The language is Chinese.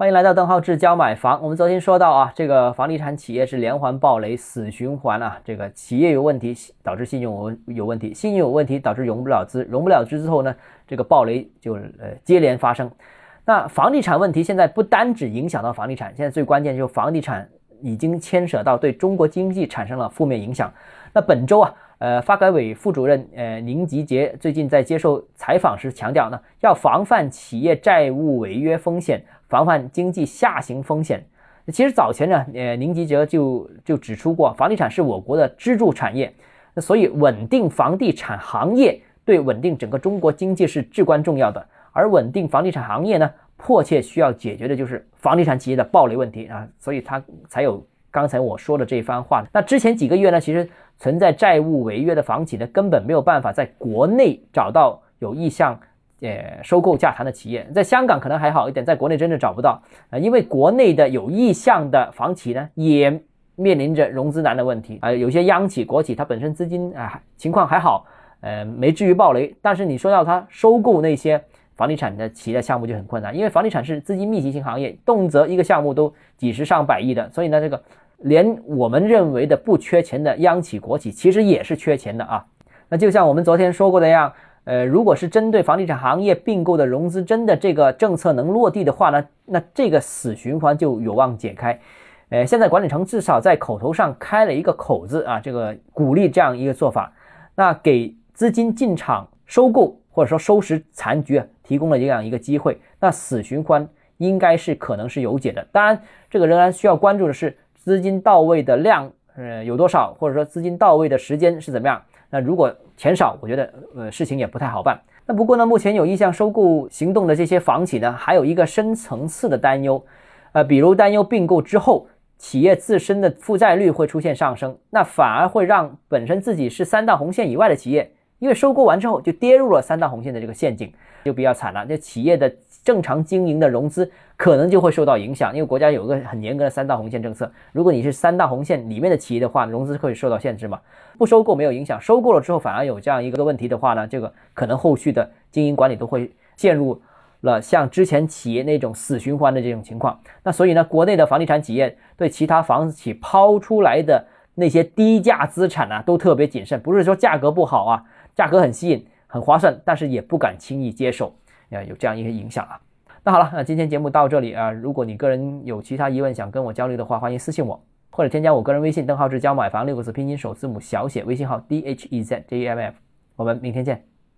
欢迎来到邓浩志教买房。我们昨天说到啊，这个房地产企业是连环暴雷，死循环啊。这个企业有问题导致信用有问题，信用有问题导致融不了资，融不了资之后呢，这个暴雷就呃接连发生。那房地产问题现在不单只影响到房地产，现在最关键就是房地产已经牵扯到对中国经济产生了负面影响。那本周啊。呃，发改委副主任呃宁吉喆最近在接受采访时强调呢，要防范企业债务违约风险，防范经济下行风险。其实早前呢，呃宁吉喆就就指出过，房地产是我国的支柱产业，那所以稳定房地产行业对稳定整个中国经济是至关重要的。而稳定房地产行业呢，迫切需要解决的就是房地产企业的暴雷问题啊，所以他才有刚才我说的这番话。那之前几个月呢，其实。存在债务违约的房企呢，根本没有办法在国内找到有意向，呃，收购价谈的企业。在香港可能还好一点，在国内真的找不到啊，因为国内的有意向的房企呢，也面临着融资难的问题啊。有些央企、国企，它本身资金啊情况还好，呃，没至于暴雷。但是你说到它收购那些房地产的企业项目就很困难，因为房地产是资金密集型行业，动辄一个项目都几十上百亿的，所以呢，这个。连我们认为的不缺钱的央企国企，其实也是缺钱的啊。那就像我们昨天说过的样，呃，如果是针对房地产行业并购的融资真的这个政策能落地的话呢，那这个死循环就有望解开。呃，现在管理层至少在口头上开了一个口子啊，这个鼓励这样一个做法，那给资金进场收购或者说收拾残局提供了这样一个机会，那死循环应该是可能是有解的。当然，这个仍然需要关注的是。资金到位的量，呃，有多少？或者说资金到位的时间是怎么样？那如果钱少，我觉得，呃，事情也不太好办。那不过呢，目前有意向收购行动的这些房企呢，还有一个深层次的担忧，呃，比如担忧并购之后，企业自身的负债率会出现上升，那反而会让本身自己是三道红线以外的企业，因为收购完之后就跌入了三大红线的这个陷阱，就比较惨了。这企业的。正常经营的融资可能就会受到影响，因为国家有个很严格的三大红线政策。如果你是三大红线里面的企业的话，融资会受到限制嘛？不收购没有影响，收购了之后反而有这样一个问题的话呢，这个可能后续的经营管理都会陷入了像之前企业那种死循环的这种情况。那所以呢，国内的房地产企业对其他房企抛出来的那些低价资产呢，都特别谨慎，不是说价格不好啊，价格很吸引、很划算，但是也不敢轻易接受。啊，有这样一个影响啊。那好了，那今天节目到这里啊。如果你个人有其他疑问想跟我交流的话，欢迎私信我，或者添加我个人微信邓浩志教买房六个字拼音首字母小写，微信号 d h e z j m f。我们明天见。